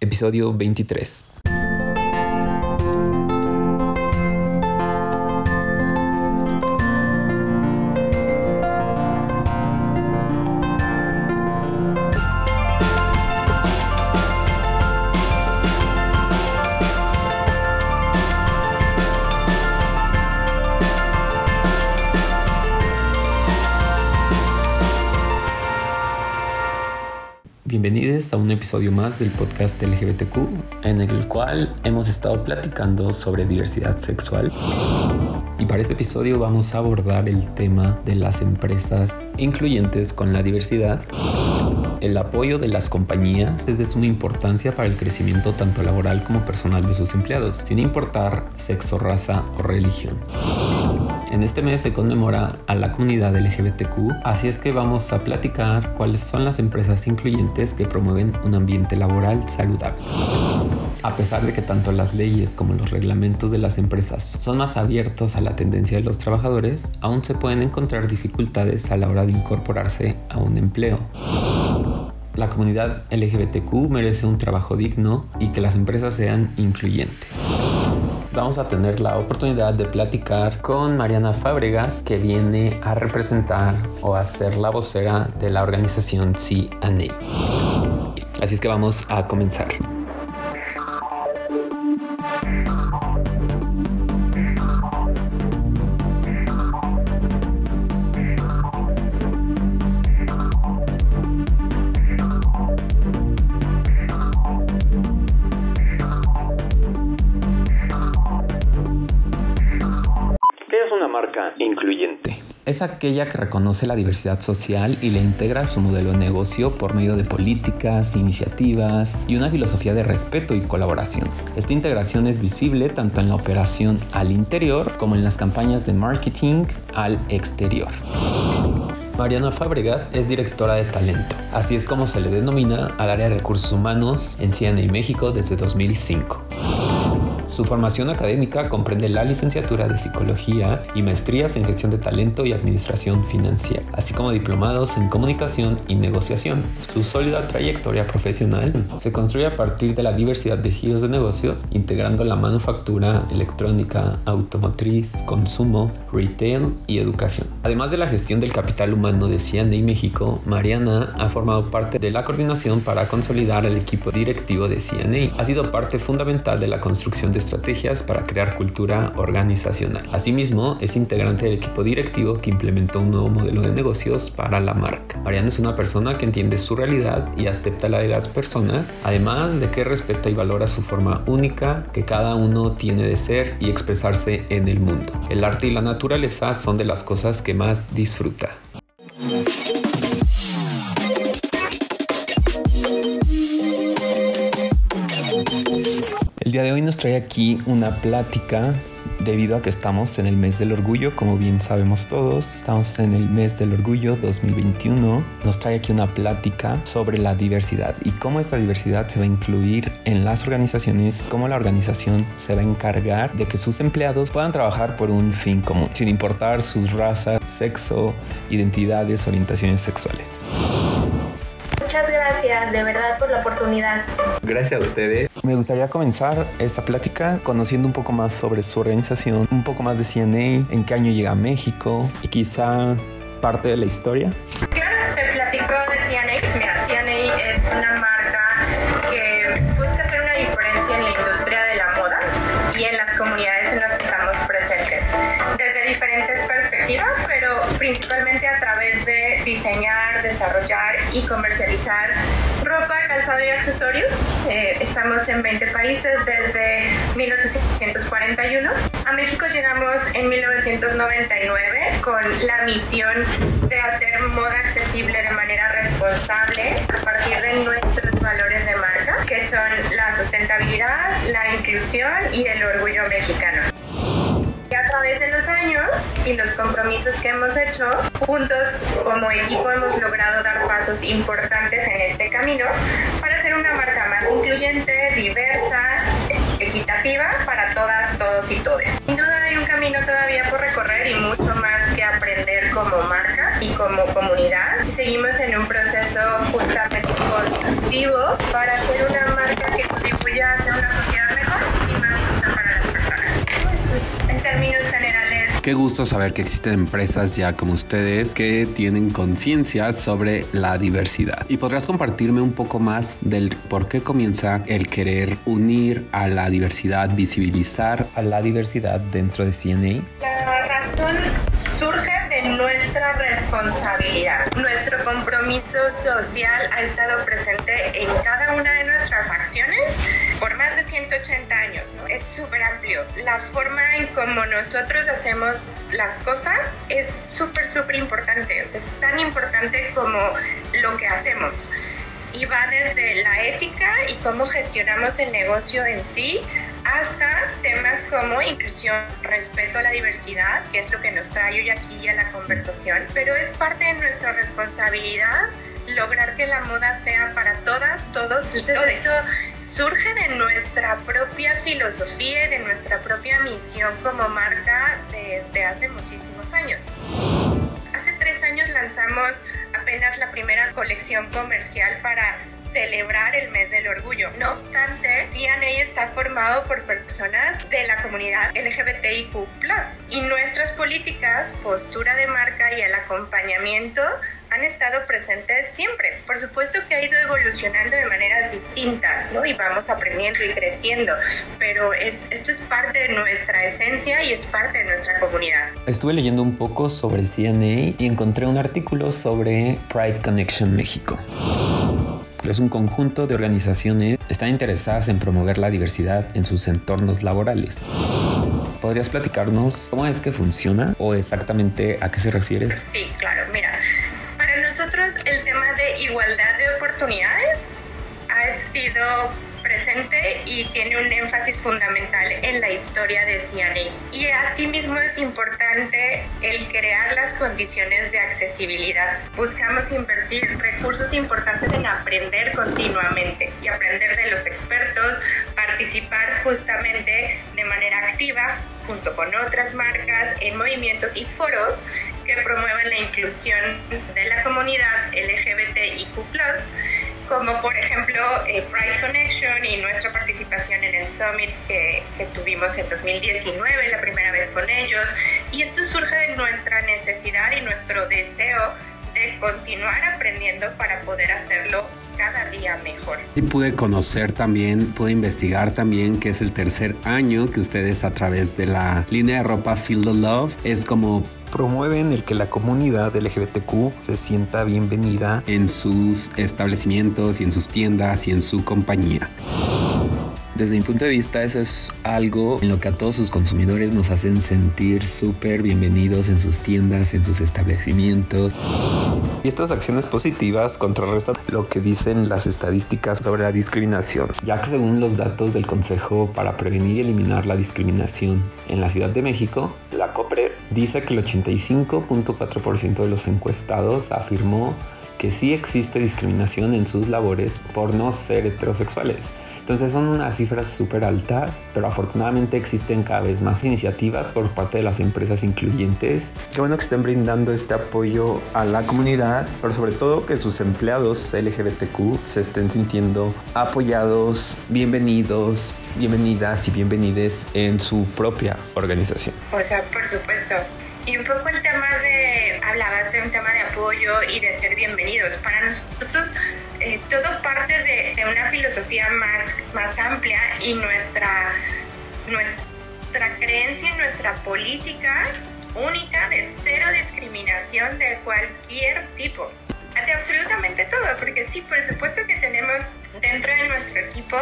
episodio 23. Bienvenidos a un episodio más del podcast LGBTQ en el cual hemos estado platicando sobre diversidad sexual. Y para este episodio vamos a abordar el tema de las empresas incluyentes con la diversidad, el apoyo de las compañías es de suma importancia para el crecimiento tanto laboral como personal de sus empleados, sin importar sexo, raza o religión. En este mes se conmemora a la comunidad LGBTQ, así es que vamos a platicar cuáles son las empresas incluyentes que promueven un ambiente laboral saludable. A pesar de que tanto las leyes como los reglamentos de las empresas son más abiertos a la tendencia de los trabajadores, aún se pueden encontrar dificultades a la hora de incorporarse a un empleo. La comunidad LGBTQ merece un trabajo digno y que las empresas sean incluyentes vamos a tener la oportunidad de platicar con Mariana Fábrega, que viene a representar o a ser la vocera de la organización CNA. Así es que vamos a comenzar. Es aquella que reconoce la diversidad social y le integra a su modelo de negocio por medio de políticas, iniciativas y una filosofía de respeto y colaboración. Esta integración es visible tanto en la operación al interior como en las campañas de marketing al exterior. Mariana Fabregat es directora de talento, así es como se le denomina al área de recursos humanos en CNA México desde 2005. Su formación académica comprende la licenciatura de Psicología y maestrías en Gestión de Talento y Administración Financiera, así como diplomados en Comunicación y Negociación. Su sólida trayectoria profesional se construye a partir de la diversidad de giros de negocios, integrando la manufactura, electrónica, automotriz, consumo, retail y educación. Además de la gestión del capital humano de CNA México, Mariana ha formado parte de la coordinación para consolidar el equipo directivo de CNA. Ha sido parte fundamental de la construcción de estrategias para crear cultura organizacional. Asimismo, es integrante del equipo directivo que implementó un nuevo modelo de negocios para la marca. Mariana es una persona que entiende su realidad y acepta la de las personas, además de que respeta y valora su forma única que cada uno tiene de ser y expresarse en el mundo. El arte y la naturaleza son de las cosas que más disfruta. Nos trae aquí una plática debido a que estamos en el mes del orgullo, como bien sabemos todos, estamos en el mes del orgullo 2021. Nos trae aquí una plática sobre la diversidad y cómo esta diversidad se va a incluir en las organizaciones, cómo la organización se va a encargar de que sus empleados puedan trabajar por un fin común, sin importar sus razas, sexo, identidades, orientaciones sexuales. Muchas gracias de verdad por la oportunidad. Gracias a ustedes. Me gustaría comenzar esta plática conociendo un poco más sobre su organización, un poco más de CNA, en qué año llega a México y quizá parte de la historia. Claro, te platico de CNA. Mira, CNA es una marca que busca hacer una diferencia en la industria de la moda y en las comunidades en las que estamos presentes, desde diferentes perspectivas, principalmente a través de diseñar, desarrollar y comercializar ropa, calzado y accesorios. Eh, estamos en 20 países desde 1841. A México llegamos en 1999 con la misión de hacer moda accesible de manera responsable a partir de nuestros valores de marca, que son la sustentabilidad, la inclusión y el orgullo mexicano a través de los años y los compromisos que hemos hecho, juntos como equipo hemos logrado dar pasos importantes en este camino para ser una marca más incluyente, diversa, equitativa para todas, todos y todes. Sin duda hay un camino todavía por recorrer y mucho más que aprender como marca y como comunidad. Seguimos en un proceso justamente constructivo para ser una marca que Qué gusto saber que existen empresas ya como ustedes que tienen conciencia sobre la diversidad. ¿Y podrías compartirme un poco más del por qué comienza el querer unir a la diversidad, visibilizar a la diversidad dentro de CNA? La razón surge nuestra responsabilidad. Nuestro compromiso social ha estado presente en cada una de nuestras acciones por más de 180 años. ¿no? Es súper amplio. La forma en cómo nosotros hacemos las cosas es súper, súper importante. O sea, es tan importante como lo que hacemos y va desde la ética y cómo gestionamos el negocio en sí hasta temas como inclusión, respeto a la diversidad, que es lo que nos trae hoy aquí a la conversación, pero es parte de nuestra responsabilidad lograr que la moda sea para todas, todos y Entonces, Esto surge de nuestra propia filosofía y de nuestra propia misión como marca desde hace muchísimos años. Hace tres años lanzamos apenas la primera colección comercial para celebrar el mes del orgullo. No obstante, DNA está formado por personas de la comunidad LGBTIQ+, y nuestras políticas, postura de marca y el acompañamiento han estado presentes siempre. Por supuesto que ha ido evolucionando de maneras distintas, ¿no? Y vamos aprendiendo y creciendo, pero es, esto es parte de nuestra esencia y es parte de nuestra comunidad. Estuve leyendo un poco sobre CNA y encontré un artículo sobre Pride Connection México. Es un conjunto de organizaciones que están interesadas en promover la diversidad en sus entornos laborales. ¿Podrías platicarnos cómo es que funciona o exactamente a qué se refiere? Sí, claro. Mira, para nosotros el tema de igualdad de oportunidades ha sido y tiene un énfasis fundamental en la historia de CNA. Y asimismo es importante el crear las condiciones de accesibilidad. Buscamos invertir recursos importantes en aprender continuamente y aprender de los expertos, participar justamente de manera activa junto con otras marcas en movimientos y foros que promuevan la inclusión de la comunidad LGBTIQ como por ejemplo eh, Pride Connection y nuestra participación en el Summit que, que, tuvimos en 2019, la primera vez con ellos. Y esto surge de nuestra necesidad y nuestro deseo de continuar aprendiendo para poder hacerlo cada día mejor. Y pude conocer también, pude investigar también que es el tercer año que ustedes a través de la línea de ropa Feel the Love es como promueven el que la comunidad LGBTQ se sienta bienvenida en sus establecimientos y en sus tiendas y en su compañía. Desde mi punto de vista, eso es algo en lo que a todos sus consumidores nos hacen sentir súper bienvenidos en sus tiendas, en sus establecimientos. Y estas acciones positivas contrarrestan lo que dicen las estadísticas sobre la discriminación, ya que según los datos del Consejo para Prevenir y Eliminar la Discriminación en la Ciudad de México, la COPRE dice que el 85.4% de los encuestados afirmó que sí existe discriminación en sus labores por no ser heterosexuales entonces son unas cifras súper altas, pero afortunadamente existen cada vez más iniciativas por parte de las empresas incluyentes. Qué bueno que estén brindando este apoyo a la comunidad, pero sobre todo que sus empleados LGBTQ se estén sintiendo apoyados, bienvenidos, bienvenidas y bienvenides en su propia organización. O sea, por supuesto. Y un poco el tema de, hablabas de un tema de apoyo y de ser bienvenidos. Para nosotros eh, todo parte de, una filosofía más, más amplia y nuestra, nuestra creencia en nuestra política única de cero discriminación de cualquier tipo. De absolutamente todo, porque sí, por supuesto que tenemos dentro de nuestro equipo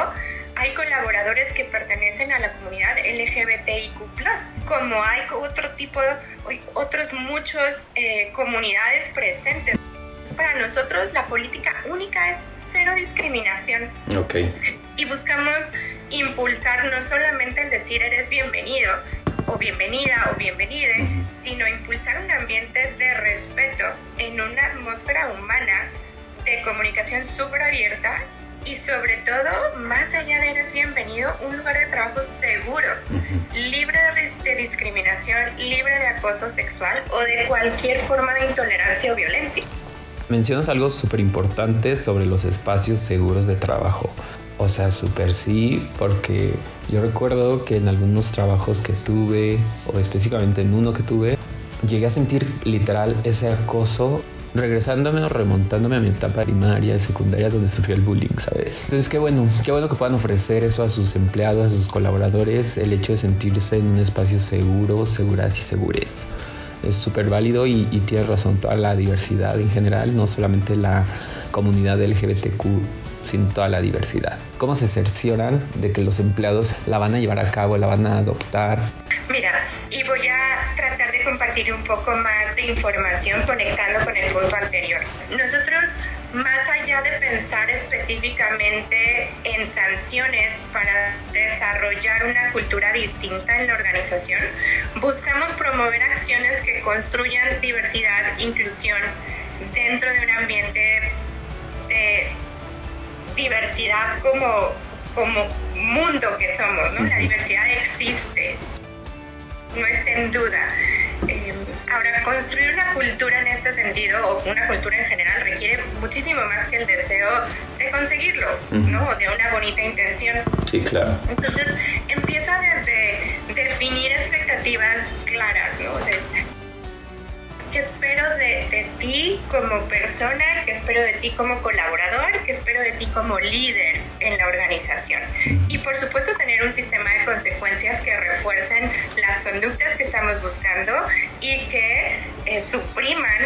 hay colaboradores que pertenecen a la comunidad LGBTIQ+, como hay otro tipo, otros muchos eh, comunidades presentes. Para nosotros la política única es cero discriminación. Ok. Y buscamos impulsar no solamente el decir eres bienvenido o bienvenida o bienvenide, sino impulsar un ambiente de respeto en una atmósfera humana de comunicación súper abierta y sobre todo, más allá de eres bienvenido, un lugar de trabajo seguro, libre de, discriminación, libre de acoso sexual o de cualquier forma de intolerancia o violencia. Mencionas algo súper importante sobre los espacios seguros de trabajo. O sea, súper sí, porque yo recuerdo que en algunos trabajos que tuve, o específicamente en uno que tuve, llegué a sentir literal ese acoso regresándome o remontándome a mi etapa primaria, secundaria, donde sufrió el bullying, ¿sabes? Entonces, qué bueno, qué bueno que puedan ofrecer eso a sus empleados, a sus colaboradores, el hecho de sentirse en un espacio seguro, seguras y segures. Es súper válido y, y tienes razón, toda la diversidad en general, no solamente la comunidad LGBTQ sin toda la diversidad. ¿Cómo se cercioran de que los empleados la van a llevar a cabo, la van a adoptar? Mira, y voy a compartir un poco más de información conectando con el punto anterior. Nosotros, más allá de pensar específicamente en sanciones para desarrollar una cultura distinta en la organización, buscamos promover acciones que construyan diversidad, inclusión dentro de un ambiente de diversidad como, como mundo que somos, ¿no? La diversidad existe, no está en duda. Eh, ahora, construir una cultura en este sentido, o una cultura en general, requiere muchísimo más que el deseo de conseguirlo, ¿no? De una bonita intención. Sí, claro. Entonces, empieza desde definir expectativas claras, ¿no? O sea, ¿Qué espero de, de, ti como persona? ¿Qué espero de ti como colaborador? ¿Qué espero de ti como líder en la organización? Y por supuesto tener un sistema de consecuencias que refuercen las conductas que estamos buscando y que eh, supriman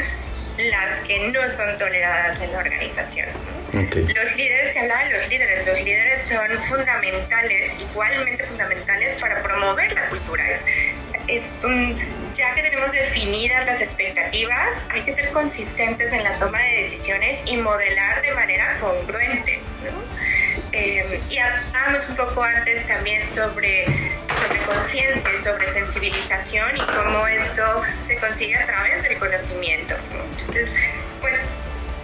las que no son toleradas en la organización. Okay. Los líderes, te hablaba de los líderes, los líderes son fundamentales, igualmente fundamentales para promover la cultura. Es, es un, ya que tenemos definidas las expectativas, hay que ser consistentes en la toma de decisiones y modelar de manera congruente. ¿no? Eh, y hablábamos un poco antes también sobre, sobre conciencia y sobre sensibilización y cómo esto se consigue a través del conocimiento. ¿no? Entonces, pues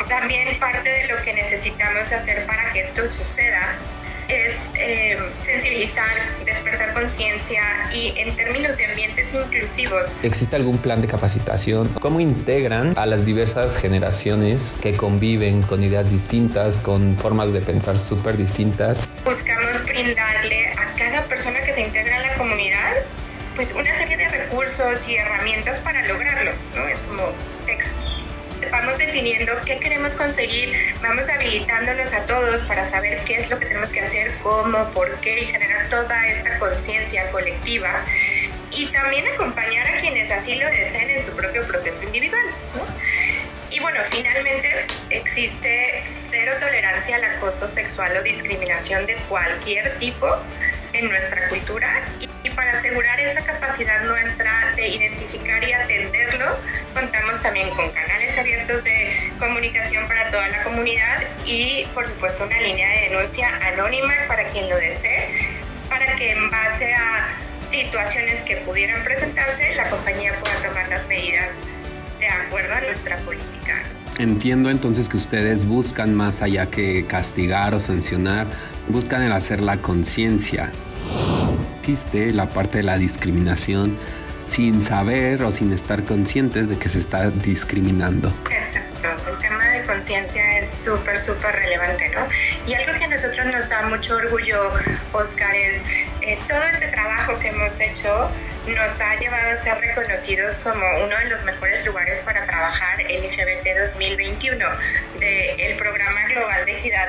también parte de lo que necesitamos hacer para que esto suceda es eh, sensibilizar, despertar conciencia y en términos de ambientes inclusivos. ¿Existe algún plan de capacitación? ¿Cómo integran a las diversas generaciones que conviven con ideas distintas, con formas de pensar súper distintas? Buscamos brindarle a cada persona que se integra en la comunidad pues una serie de recursos y herramientas para lograrlo, ¿no? Es como vamos definiendo qué queremos conseguir, vamos habilitándolos a todos para saber qué es lo que tenemos que hacer, cómo, por qué y generar toda esta conciencia colectiva y también acompañar a quienes así lo deseen en su propio proceso individual. Y bueno, finalmente existe cero tolerancia al acoso sexual o discriminación de cualquier tipo en nuestra cultura y para asegurar esa capacidad nuestra de identificar y atenderlo, contamos también con canales abiertos de comunicación para toda la comunidad y por supuesto una línea de denuncia anónima para quien lo desee, para que en base a situaciones que pudieran presentarse, la compañía pueda tomar las medidas de acuerdo a nuestra política. Entiendo entonces que ustedes buscan más allá que castigar o sancionar, buscan el hacer la conciencia. Existe la parte de la discriminación sin saber o sin estar conscientes de que se está discriminando. Exacto, el tema de conciencia es súper, súper relevante, ¿no? Y algo que a nosotros nos da mucho orgullo, Oscar, es eh, todo este trabajo que hemos hecho nos ha llevado a ser reconocidos como uno de los mejores lugares para trabajar LGBT 2021 del Programa Global de Equidad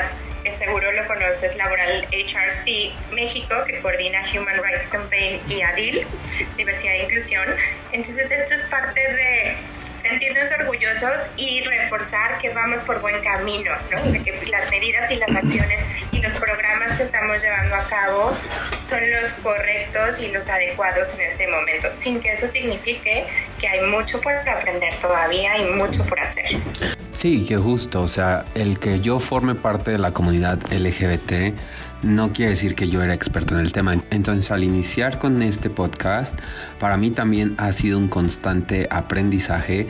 seguro lo conoces, Laboral HRC México, que coordina Human Rights Campaign y ADIL, Diversidad e Inclusión. Entonces esto es parte de sentirnos orgullosos y reforzar que vamos por buen camino, ¿no? O que las medidas y las acciones y los programas que estamos llevando a cabo son los correctos y los adecuados en este momento, sin que eso signifique que hay mucho por aprender todavía y mucho por hacer. Sí, que justo, o sea, el que yo forme parte de la comunidad LGBT no quiere decir que yo era experto en el tema. Entonces, al iniciar con este podcast, para mí también ha sido un constante aprendizaje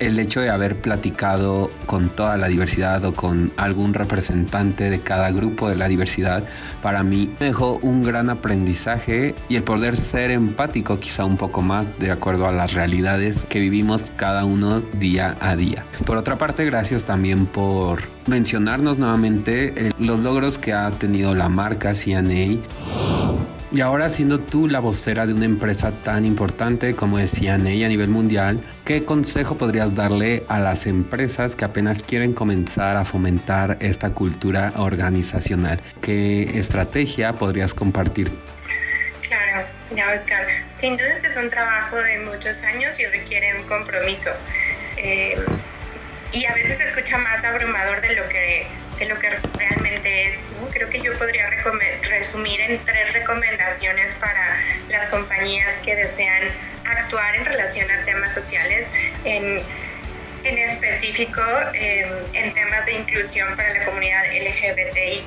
el hecho de haber platicado con toda la diversidad o con algún representante de cada grupo de la diversidad. Para mí dejó un gran aprendizaje y el poder ser empático quizá un poco más de acuerdo a las realidades que vivimos cada uno día a día. Por otra parte, gracias también por mencionarnos nuevamente eh, los logros que ha tenido la marca CNA. Y ahora siendo tú la vocera de una empresa tan importante como es CNA a nivel mundial, ¿qué consejo podrías darle a las empresas que apenas quieren comenzar a fomentar esta cultura organizacional? ¿Qué estrategia podrías compartir? Claro, ya Oscar, sin duda este es un trabajo de muchos años y requiere un compromiso. Eh, y a veces se escucha más abrumador de lo que, de lo que realmente es. Creo que yo podría resumir en tres recomendaciones para las compañías que desean actuar en relación a temas sociales. En, en específico en temas de inclusión para la comunidad LGBTIQ.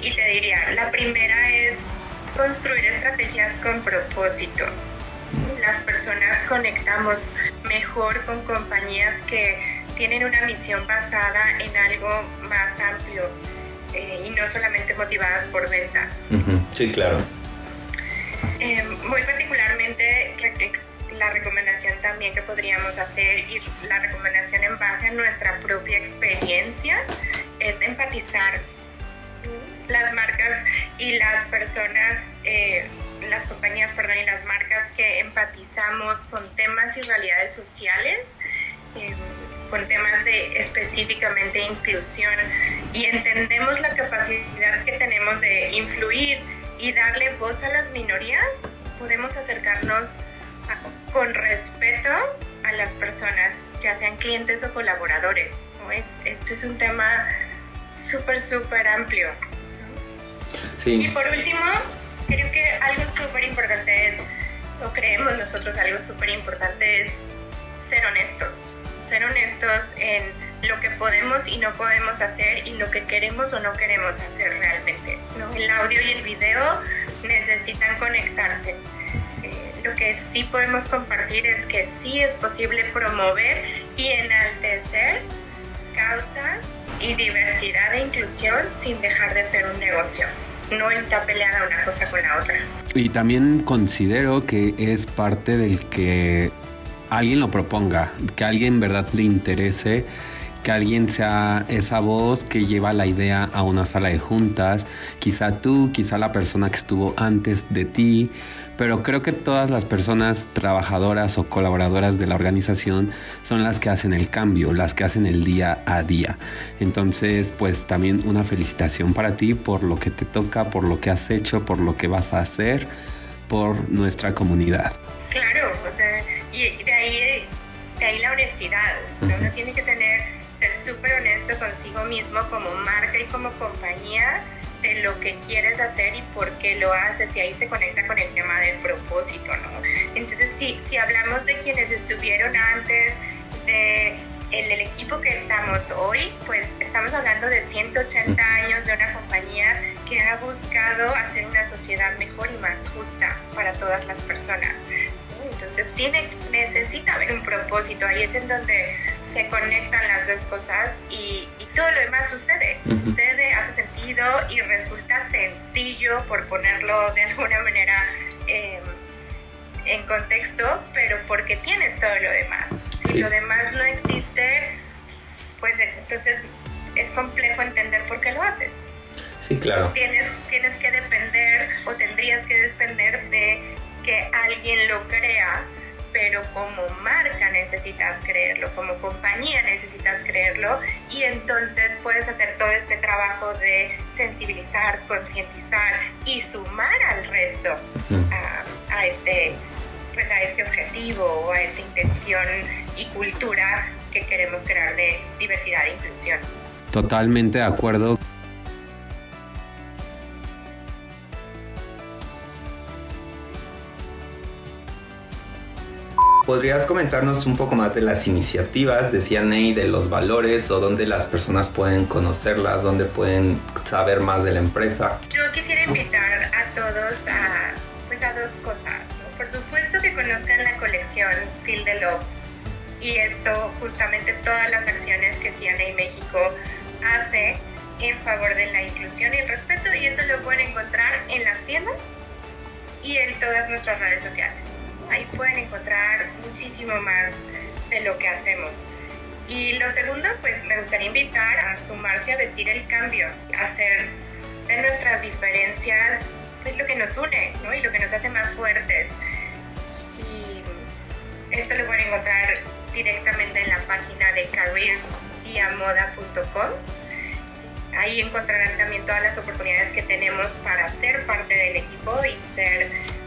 Y te diría, la primera es construir estrategias con propósito las personas conectamos mejor con compañías que tienen una misión basada en algo más amplio eh, y no solamente motivadas por ventas. Sí, claro. Eh, muy particularmente, la recomendación también que podríamos hacer y la recomendación en base a nuestra propia experiencia es empatizar las marcas y las personas eh, las compañías, perdón, y las marcas que empatizamos con temas y realidades sociales, em, con temas de específicamente inclusión y entendemos la capacidad que tenemos de influir y darle voz a las minorías, podemos acercarnos con respeto a las personas, ya sean clientes o colaboradores. ¿no? Es, esto es un tema súper, súper amplio. Sí. Y por último, creo que algo súper importante es, o creemos nosotros algo súper importante es ser honestos, ser honestos en lo que podemos y no podemos hacer y lo que queremos o no queremos hacer realmente. ¿no? El audio y el video necesitan conectarse. Eh, lo que sí podemos compartir es que sí es posible promover y enaltecer causas y diversidad e inclusión sin dejar de ser un negocio no está peleada una cosa con la otra. Y también considero que es parte del que alguien lo proponga, que alguien en verdad le interese que alguien sea esa voz que lleva la idea a una sala de juntas, quizá tú, quizá la persona que estuvo antes de ti, pero creo que todas las personas trabajadoras o colaboradoras de la organización son las que hacen el cambio, las que hacen el día a día. Entonces, pues también una felicitación para ti por lo que te toca, por lo que has hecho, por lo que vas a hacer por nuestra comunidad. Claro, o sea, y de ahí, de ahí la honestidad, uno tiene que tener ser súper honesto consigo mismo como marca y como compañía de lo que quieres hacer y por qué lo haces y ahí se conecta con el tema del propósito, ¿no? Entonces, si, si hablamos de quienes estuvieron antes, de el, el, equipo que estamos hoy, pues estamos hablando de 180 años de una compañía que ha buscado hacer una sociedad mejor y más justa para todas las personas. Entonces tiene, necesita haber un propósito, ahí es en donde se conectan las dos cosas y, todo lo demás sucede, sucede, hace sentido y resulta sencillo, por ponerlo de alguna manera em, en contexto, pero porque tienes todo lo demás. Si lo demás no existe, pues entonces es complejo entender por qué lo haces. Sí, claro. Tienes, tienes que depender o tendrías que depender de que alguien lo crea, pero como marca necesitas creerlo, como compañía necesitas creerlo y entonces puedes hacer todo este trabajo de sensibilizar, concientizar y sumar al resto a, este pues a este objetivo o a esta intención y cultura que queremos crear de diversidad e inclusión. Totalmente de acuerdo. ¿Podrías comentarnos un poco más de las iniciativas de CNA, de los valores o dónde las personas pueden conocerlas, dónde pueden saber más de la empresa? Yo quisiera invitar a todos a, pues a dos cosas. Por supuesto que conozcan la colección Feel the Love y esto justamente todas las acciones que CNA México hace en favor de la inclusión y el respeto y eso lo pueden encontrar en las tiendas y en todas nuestras redes sociales ahí pueden encontrar muchísimo más de lo que hacemos. Y lo segundo, pues me gustaría invitar a sumarse a vestir el cambio, hacer de nuestras diferencias es lo que nos une ¿no? y lo que nos hace más fuertes. Y esto lo pueden encontrar directamente en la página de careersiamoda.com. Ahí encontrarán también todas las oportunidades que tenemos para ser parte del equipo y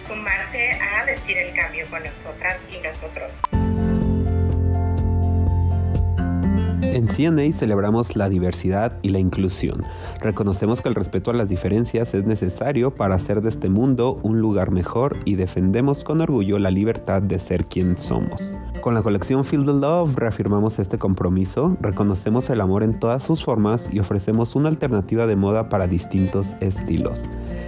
sumarse a vestir el cambio con nosotras y nosotros. En CNA celebramos la diversidad y la inclusión. Reconocemos que el respeto a las diferencias es necesario para hacer de este mundo un lugar mejor y defendemos con orgullo la libertad de ser quien somos. Con la colección Feel the Love reafirmamos este compromiso, reconocemos el amor en todas sus formas y ofrecemos una alternativa de moda para distintos estilos.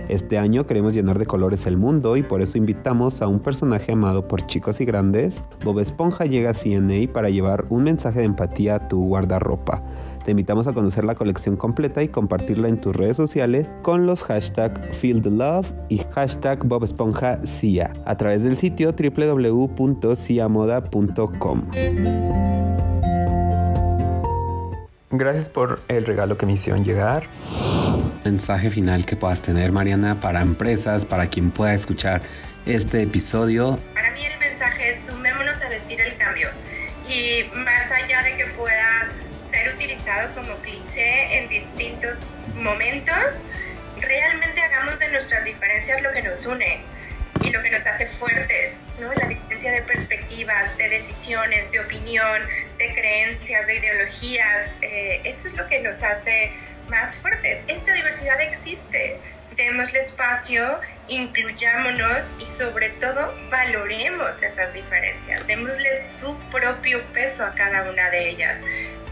Este año queremos llenar de colores el mundo y por eso invitamos a un personaje amado por chicos y grandes. Bob Esponja llega a CNA para llevar un mensaje de empatía a tu guardarropa. Te invitamos a conocer la colección completa y compartirla en tus redes sociales con los hashtag Feel the Love y hashtag Bob Esponja CIA a través del sitio www.ciamoda.com. Gracias por el regalo que me hicieron llegar. Mensaje final que puedas tener, Mariana, para empresas, para quien pueda escuchar este episodio. Y más allá de que pueda ser utilizado como cliché en distintos momentos, realmente hagamos de nuestras diferencias lo que nos une y lo que nos hace fuertes, ¿no? La diferencia de perspectivas, de decisiones, de opinión, de creencias, de ideologías, eh, eso es lo que nos hace más fuertes. Esta diversidad existe, démosle espacio, incluyámonos y sobre todo valoremos esas diferencias, démosle su propio peso a cada una de ellas.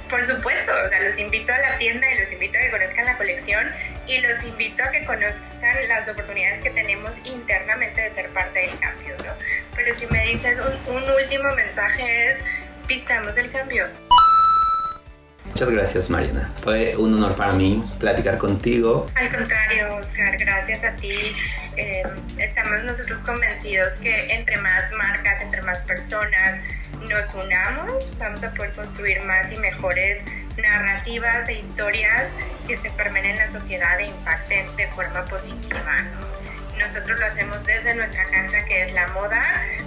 Por supuesto, o sea, los invito a la tienda y los invito a que conozcan la colección y los invito a que conozcan las oportunidades que tenemos internamente de ser parte del cambio, ¿no? Pero si me dices un, un último mensaje es, pistamos el cambio. Muchas gracias, Mariana. Fue un honor para mí platicar contigo. Al contrario, Oscar, gracias a ti. Eh, estamos nosotros convencidos que entre más marcas, entre más personas nos unamos, vamos a poder construir más y mejores narrativas e historias que se permeen en la sociedad e impacten de forma positiva. Nosotros lo hacemos desde nuestra cancha, que es la moda,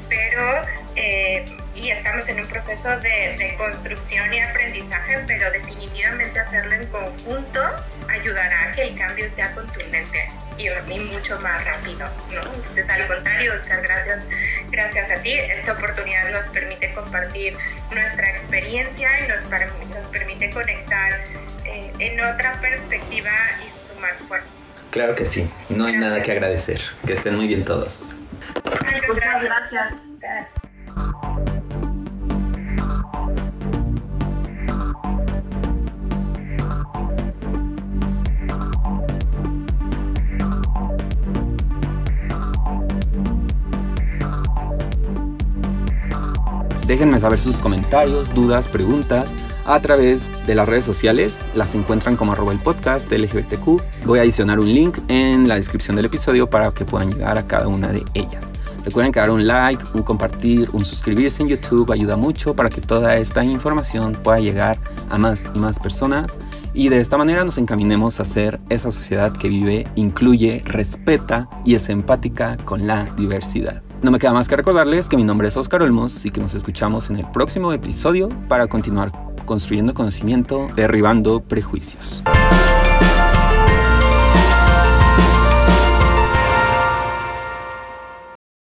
pero eh, y estamos en un proceso de, de, construcción y aprendizaje, pero definitivamente hacerlo en conjunto ayudará a que el cambio sea contundente y, y mucho más rápido. ¿no? Entonces, al contrario, Oscar, gracias, gracias a ti. Esta oportunidad nos permite compartir nuestra experiencia y nos, nos permite conectar eh, en otra perspectiva y sumar fuerzas. Claro que sí, no hay nada que agradecer. Que estén muy bien todos. Muchas gracias. Déjenme saber sus comentarios, dudas, preguntas a través de las redes sociales. Las encuentran como arroba el LGBTQ. Voy a adicionar un link en la descripción del episodio para que puedan llegar a cada una de ellas. Recuerden que dar un like, un compartir, un suscribirse en YouTube ayuda mucho para que toda esta información pueda llegar a más y más personas y de esta manera nos encaminemos a ser esa sociedad que vive, incluye, respeta y es empática con la diversidad. No me queda más que recordarles que mi nombre es Oscar Olmos y que nos escuchamos en el próximo episodio para continuar construyendo conocimiento, derribando prejuicios.